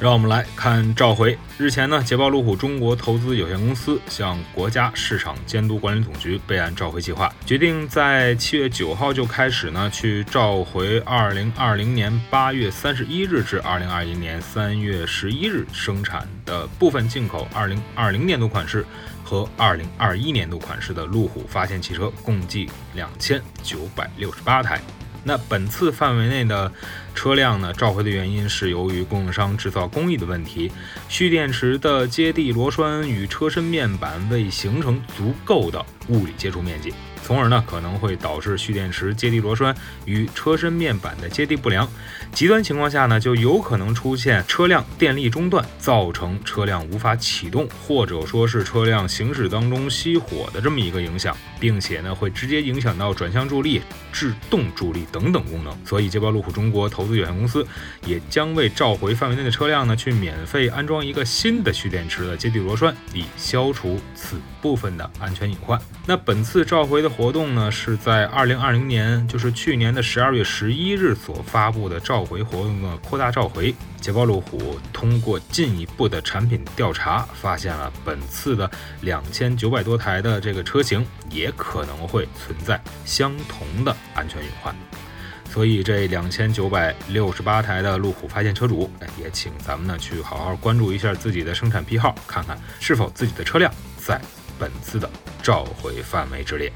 让我们来看召回。日前呢，捷豹路虎中国投资有限公司向国家市场监督管理总局备案召回计划，决定在七月九号就开始呢，去召回二零二零年八月三十一日至二零二一年三月十一日生产的部分进口二零二零年度款式和二零二一年度款式的路虎发现汽车，共计两千九百六十八台。那本次范围内的车辆呢，召回的原因是由于供应商制造工艺的问题，蓄电池的接地螺栓与车身面板未形成足够的物理接触面积。从而呢，可能会导致蓄电池接地螺栓与车身面板的接地不良。极端情况下呢，就有可能出现车辆电力中断，造成车辆无法启动，或者说是车辆行驶当中熄火的这么一个影响，并且呢，会直接影响到转向助力、制动助力等等功能。所以，捷豹路虎中国投资有限公司也将为召回范围内的车辆呢，去免费安装一个新的蓄电池的接地螺栓，以消除此部分的安全隐患。那本次召回的。活动呢是在二零二零年，就是去年的十二月十一日所发布的召回活动的扩大召回。捷豹路虎通过进一步的产品调查，发现了本次的两千九百多台的这个车型也可能会存在相同的安全隐患。所以这两千九百六十八台的路虎发现车主，也请咱们呢去好好关注一下自己的生产批号，看看是否自己的车辆在本次的召回范围之列。